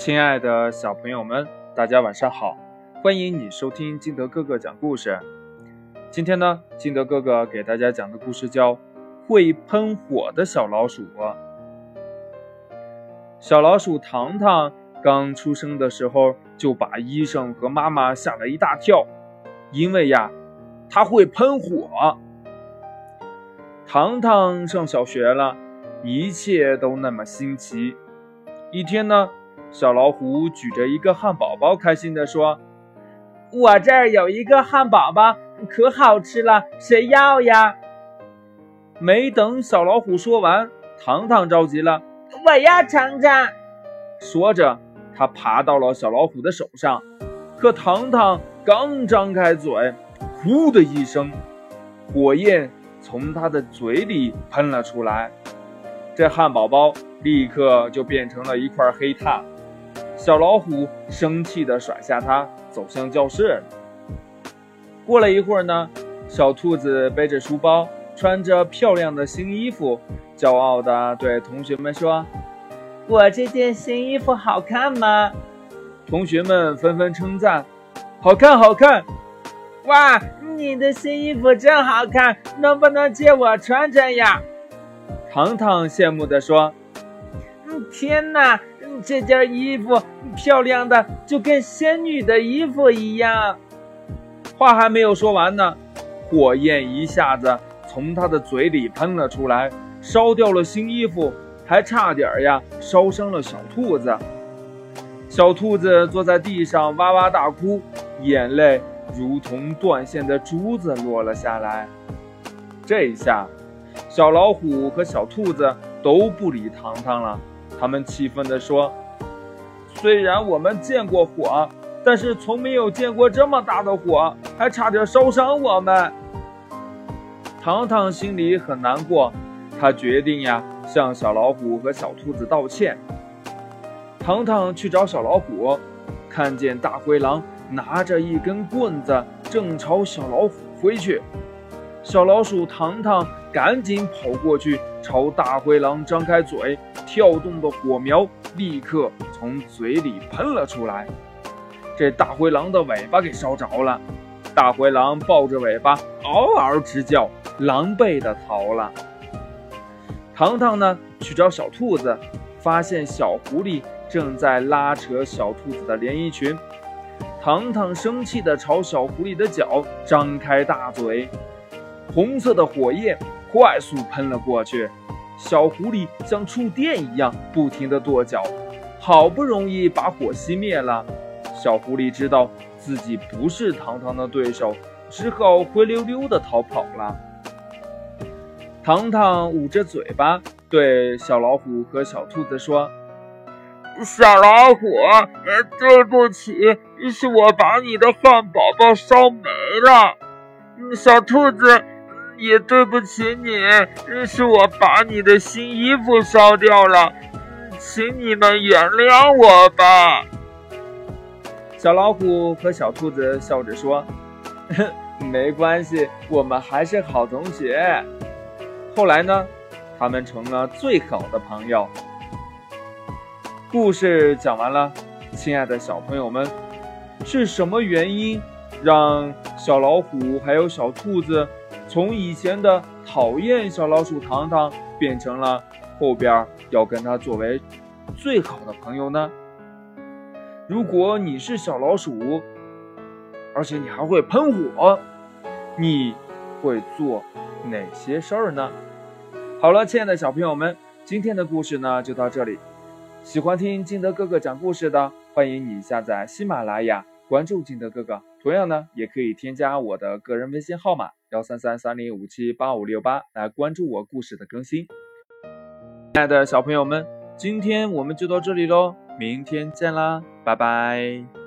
亲爱的小朋友们，大家晚上好！欢迎你收听金德哥哥讲故事。今天呢，金德哥哥给大家讲的故事叫《会喷火的小老鼠》。小老鼠糖糖刚出生的时候，就把医生和妈妈吓了一大跳，因为呀，它会喷火。糖糖上小学了，一切都那么新奇。一天呢。小老虎举着一个汉堡包，开心地说：“我这儿有一个汉堡包，可好吃了，谁要呀？”没等小老虎说完，糖糖着急了：“我要尝尝！”说着，他爬到了小老虎的手上。可糖糖刚张开嘴，呼的一声，火焰从他的嘴里喷了出来，这汉堡包立刻就变成了一块黑炭。小老虎生气地甩下它，走向教室。过了一会儿呢，小兔子背着书包，穿着漂亮的新衣服，骄傲地对同学们说：“我这件新衣服好看吗？”同学们纷纷称赞：“好看，好看！”哇，你的新衣服真好看，能不能借我穿穿呀？糖糖羡慕地说：“嗯，天哪！”这件衣服漂亮的就跟仙女的衣服一样。话还没有说完呢，火焰一下子从他的嘴里喷了出来，烧掉了新衣服，还差点呀烧伤了小兔子。小兔子坐在地上哇哇大哭，眼泪如同断线的珠子落了下来。这一下，小老虎和小兔子都不理糖糖了。他们气愤地说：“虽然我们见过火，但是从没有见过这么大的火，还差点烧伤我们。”糖糖心里很难过，他决定呀向小老虎和小兔子道歉。糖糖去找小老虎，看见大灰狼拿着一根棍子正朝小老虎挥去，小老鼠糖糖赶紧跑过去，朝大灰狼张开嘴。跳动的火苗立刻从嘴里喷了出来，这大灰狼的尾巴给烧着了。大灰狼抱着尾巴嗷嗷直叫，狼狈的逃了。糖糖呢，去找小兔子，发现小狐狸正在拉扯小兔子的连衣裙。糖糖生气的朝小狐狸的脚张开大嘴，红色的火焰快速喷了过去。小狐狸像触电一样不停地跺脚，好不容易把火熄灭了。小狐狸知道自己不是糖糖的对手，只好灰溜溜地逃跑了。糖糖捂着嘴巴对小老虎和小兔子说：“小老虎，对不起，是我把你的汉堡包烧没了。小兔子。”也对不起你，是我把你的新衣服烧掉了，请你们原谅我吧。小老虎和小兔子笑着说：“没关系，我们还是好同学。”后来呢，他们成了最好的朋友。故事讲完了，亲爱的小朋友们，是什么原因让小老虎还有小兔子？从以前的讨厌小老鼠糖糖，变成了后边要跟它作为最好的朋友呢。如果你是小老鼠，而且你还会喷火，你会做哪些事儿呢？好了，亲爱的小朋友们，今天的故事呢就到这里。喜欢听金德哥哥讲故事的，欢迎你下载喜马拉雅，关注金德哥哥。同样呢，也可以添加我的个人微信号码。幺三三三零五七八五六八来关注我故事的更新。亲爱的小朋友们，今天我们就到这里喽，明天见啦，拜拜。